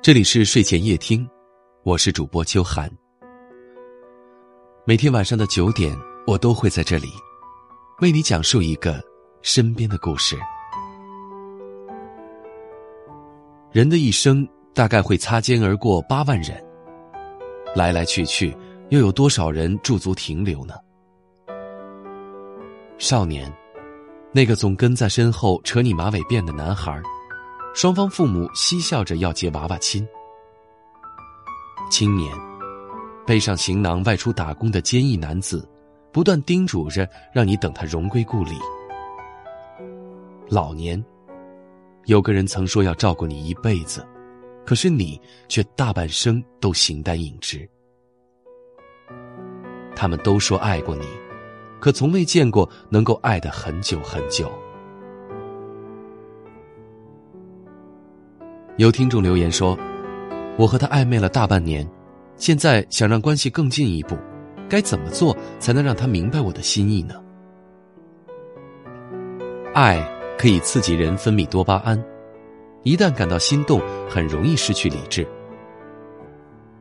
这里是睡前夜听，我是主播秋寒。每天晚上的九点，我都会在这里为你讲述一个身边的故事。人的一生大概会擦肩而过八万人，来来去去，又有多少人驻足停留呢？少年，那个总跟在身后扯你马尾辫的男孩。双方父母嬉笑着要结娃娃亲。青年，背上行囊外出打工的坚毅男子，不断叮嘱着让你等他荣归故里。老年，有个人曾说要照顾你一辈子，可是你却大半生都形单影只。他们都说爱过你，可从未见过能够爱的很久很久。有听众留言说：“我和他暧昧了大半年，现在想让关系更进一步，该怎么做才能让他明白我的心意呢？”爱可以刺激人分泌多巴胺，一旦感到心动，很容易失去理智。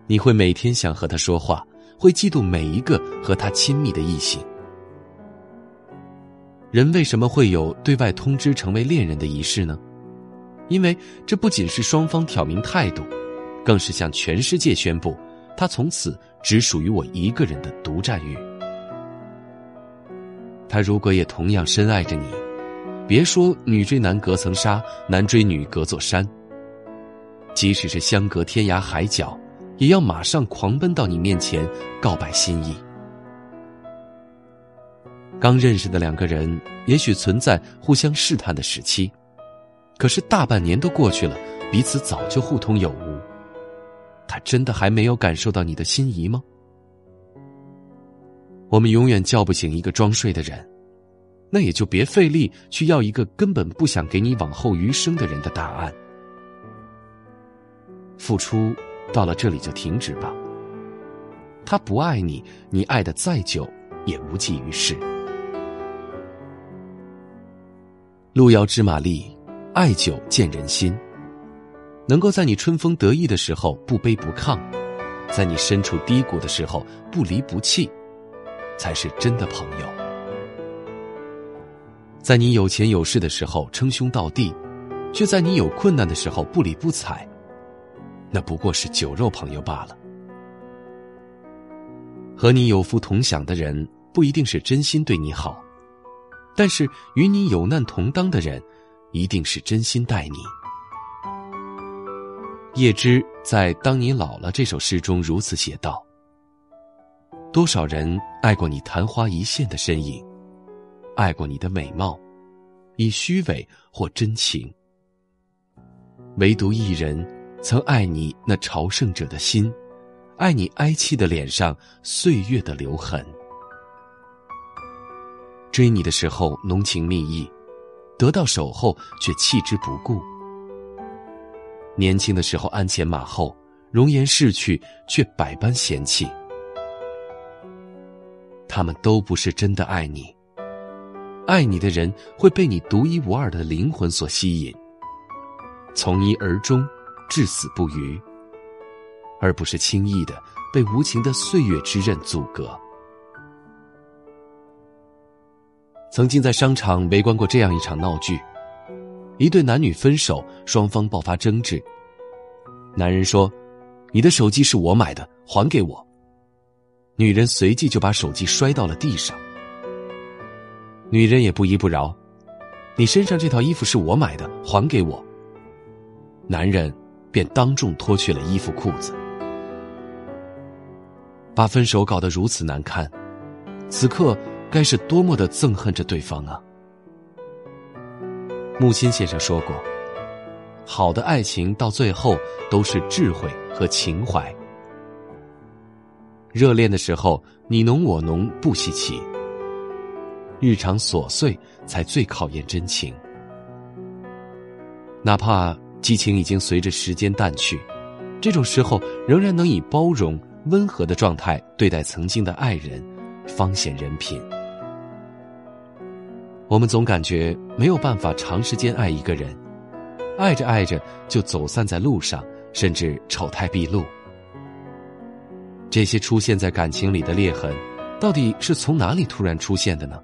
你会每天想和他说话，会嫉妒每一个和他亲密的异性。人为什么会有对外通知成为恋人的仪式呢？因为这不仅是双方挑明态度，更是向全世界宣布，他从此只属于我一个人的独占欲。他如果也同样深爱着你，别说女追男隔层纱，男追女隔座山。即使是相隔天涯海角，也要马上狂奔到你面前告白心意。刚认识的两个人，也许存在互相试探的时期。可是大半年都过去了，彼此早就互通有无。他真的还没有感受到你的心仪吗？我们永远叫不醒一个装睡的人，那也就别费力去要一个根本不想给你往后余生的人的答案。付出到了这里就停止吧。他不爱你，你爱的再久也无济于事。路遥知马力。爱久见人心，能够在你春风得意的时候不卑不亢，在你身处低谷的时候不离不弃，才是真的朋友。在你有钱有势的时候称兄道弟，却在你有困难的时候不理不睬，那不过是酒肉朋友罢了。和你有福同享的人不一定是真心对你好，但是与你有难同当的人。一定是真心待你。叶芝在《当你老了》这首诗中如此写道：“多少人爱过你昙花一现的身影，爱过你的美貌，以虚伪或真情。唯独一人曾爱你那朝圣者的心，爱你哀戚的脸上岁月的留痕。追你的时候浓情蜜意。”得到手后却弃之不顾，年轻的时候鞍前马后，容颜逝去却百般嫌弃。他们都不是真的爱你，爱你的人会被你独一无二的灵魂所吸引，从一而终，至死不渝，而不是轻易的被无情的岁月之刃阻隔。曾经在商场围观过这样一场闹剧：一对男女分手，双方爆发争执。男人说：“你的手机是我买的，还给我。”女人随即就把手机摔到了地上。女人也不依不饶：“你身上这套衣服是我买的，还给我。”男人便当众脱去了衣服裤子，把分手搞得如此难看。此刻。该是多么的憎恨着对方啊！木心先生说过：“好的爱情到最后都是智慧和情怀。热恋的时候你侬我侬不稀奇，日常琐碎才最考验真情。哪怕激情已经随着时间淡去，这种时候仍然能以包容、温和的状态对待曾经的爱人，方显人品。”我们总感觉没有办法长时间爱一个人，爱着爱着就走散在路上，甚至丑态毕露。这些出现在感情里的裂痕，到底是从哪里突然出现的呢？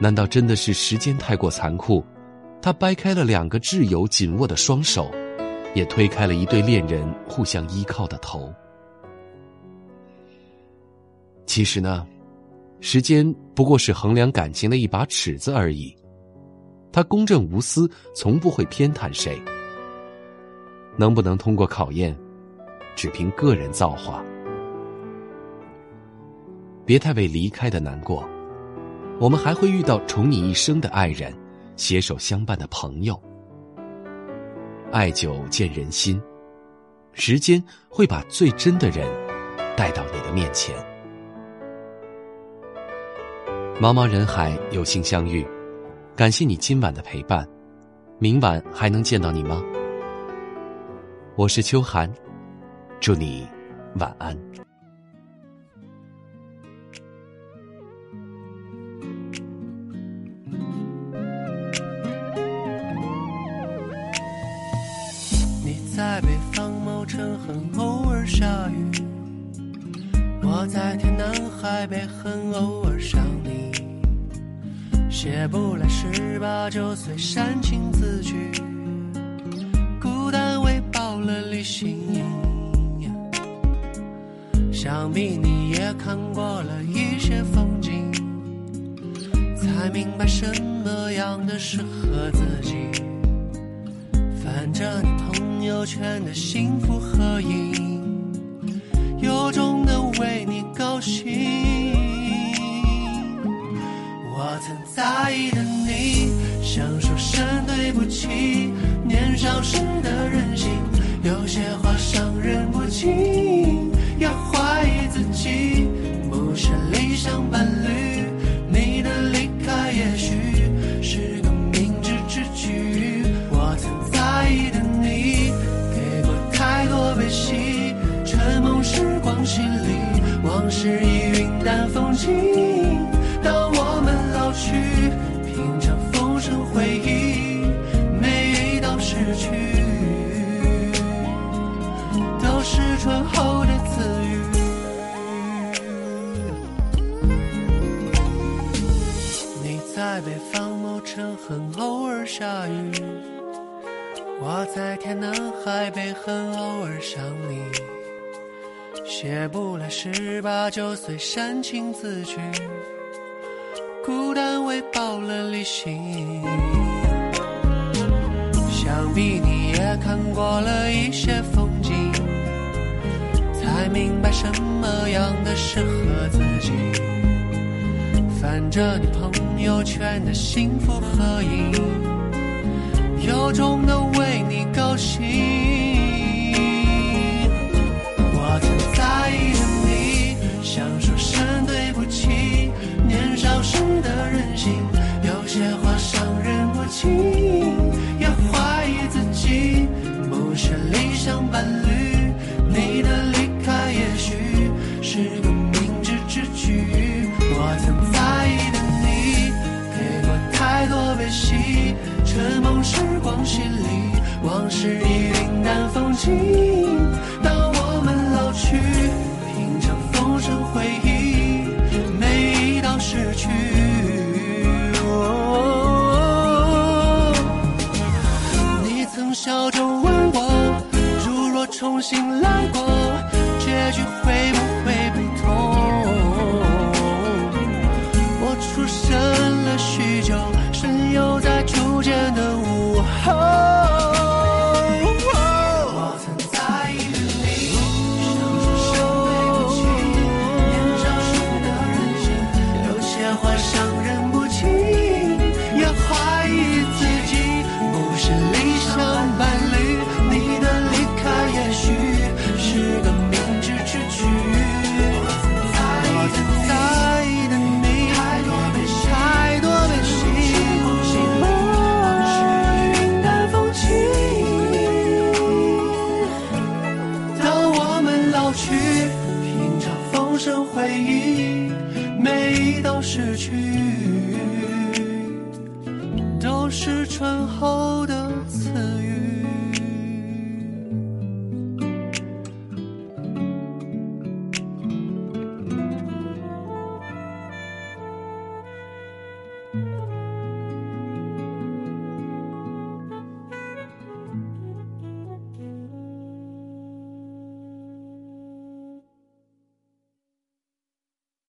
难道真的是时间太过残酷，他掰开了两个挚友紧握的双手，也推开了一对恋人互相依靠的头？其实呢，时间不过是衡量感情的一把尺子而已，它公正无私，从不会偏袒谁。能不能通过考验？只凭个人造化，别太为离开的难过。我们还会遇到宠你一生的爱人，携手相伴的朋友。爱久见人心，时间会把最真的人带到你的面前。茫茫人海，有幸相遇，感谢你今晚的陪伴。明晚还能见到你吗？我是秋寒。祝你晚安。你在北方某城很偶尔下雨，我在天南海北很偶尔。写不来十八九岁煽情字句，孤单喂饱了理性。想必你也看过了一些风景，才明白什么样的适合自己。翻着你朋友圈的幸福合影，由衷的为你高兴。我曾在意的你，想说声对不起。年少时的任性，有些话伤人不轻。而想你，写不来十八九岁煽情字句，孤单喂饱了旅行。想必你也看过了一些风景，才明白什么样的适合自己。翻着你朋友圈的幸福合影，由衷的为你高兴。的任性，有些话伤人不轻。要怀疑自己，不是理想伴侣。你的离开，也许是个明智之举。我曾在意的你，给过太多悲喜，承蒙时光洗礼，往事已云淡风轻。醒来过，